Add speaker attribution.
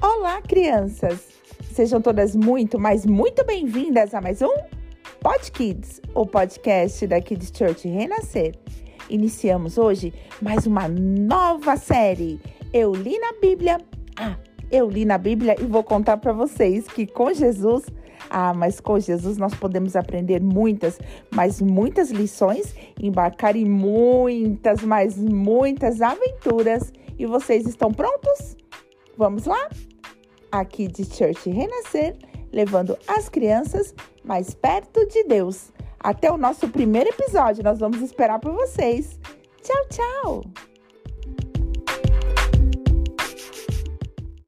Speaker 1: Olá, crianças! Sejam todas muito, mas muito bem-vindas a mais um Pod Kids, o podcast da Kids Church Renascer. Iniciamos hoje mais uma nova série. Eu li na Bíblia. Ah, eu li na Bíblia e vou contar para vocês que com Jesus ah, mas com Jesus nós podemos aprender muitas, mas muitas lições, embarcar em muitas, mas muitas aventuras. E vocês estão prontos? Vamos lá? Aqui de Church Renascer, levando as crianças mais perto de Deus. Até o nosso primeiro episódio, nós vamos esperar por vocês. Tchau, tchau!